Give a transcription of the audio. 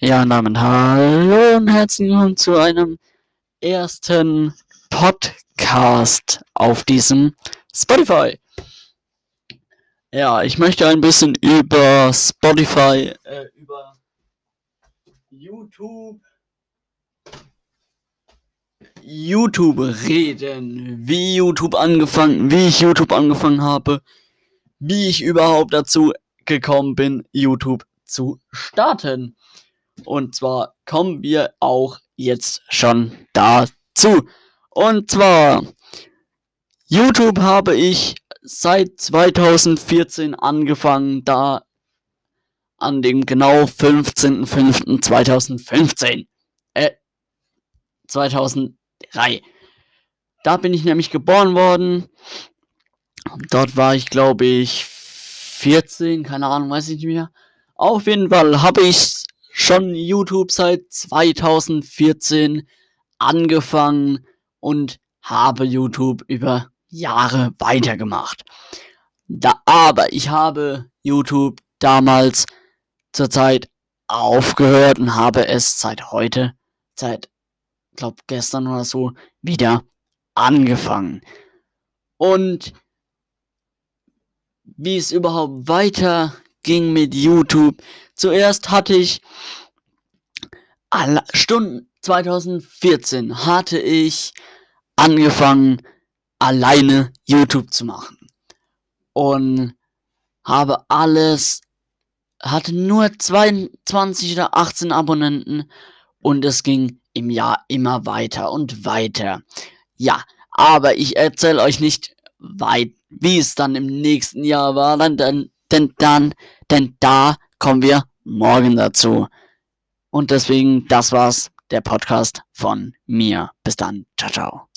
Ja, damit hallo und herzlich willkommen zu einem ersten Podcast auf diesem Spotify. Ja, ich möchte ein bisschen über Spotify, äh, über YouTube, YouTube reden, wie YouTube angefangen, wie ich YouTube angefangen habe, wie ich überhaupt dazu gekommen bin, YouTube zu starten. Und zwar kommen wir auch jetzt schon dazu. Und zwar, YouTube habe ich seit 2014 angefangen, da an dem genau 15.05.2015. Äh, 2003. Da bin ich nämlich geboren worden. Dort war ich, glaube ich, 14, keine Ahnung, weiß ich nicht mehr. Auf jeden Fall habe ich schon YouTube seit 2014 angefangen und habe YouTube über Jahre weitergemacht. Da, aber ich habe YouTube damals zur Zeit aufgehört und habe es seit heute, seit, glaub gestern oder so, wieder angefangen. Und wie es überhaupt weiter ging mit YouTube. Zuerst hatte ich alle Stunden 2014 hatte ich angefangen alleine YouTube zu machen und habe alles hatte nur 22 oder 18 Abonnenten und es ging im Jahr immer weiter und weiter. Ja, aber ich erzähle euch nicht weit, wie es dann im nächsten Jahr war, dann, dann, denn dann, denn da kommen wir morgen dazu. Und deswegen, das war's, der Podcast von mir. Bis dann. Ciao, ciao.